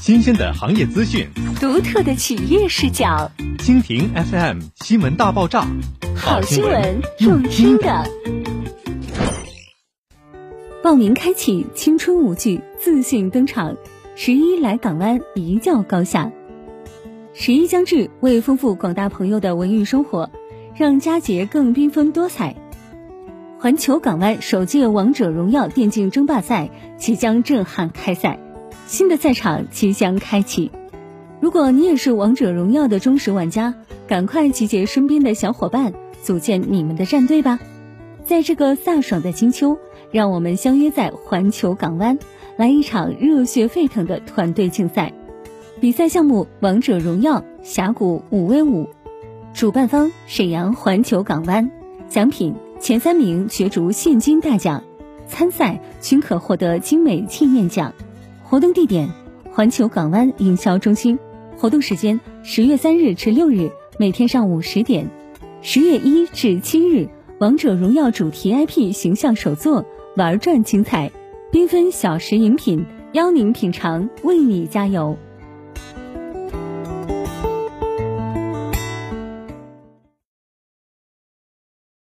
新鲜的行业资讯，独特的企业视角。蜻蜓 FM 新闻大爆炸，好新闻用听的。报名开启，青春无惧，自信登场。十一来港湾，一较高下。十一将至，为丰富广大朋友的文娱生活，让佳节更缤纷多彩。环球港湾首届王者荣耀电竞争霸赛即将震撼开赛，新的赛场即将开启。如果你也是王者荣耀的忠实玩家，赶快集结身边的小伙伴，组建你们的战队吧！在这个飒爽的金秋，让我们相约在环球港湾，来一场热血沸腾的团队竞赛。比赛项目：王者荣耀峡谷五 v 五，主办方沈阳环球港湾，奖品前三名角逐现金大奖，参赛均可获得精美纪念奖。活动地点：环球港湾营销中心。活动时间：十月三日至六日，每天上午十点；十月一至七日，王者荣耀主题 IP 形象首座玩转精彩，缤纷小时饮品邀您品尝，为你加油。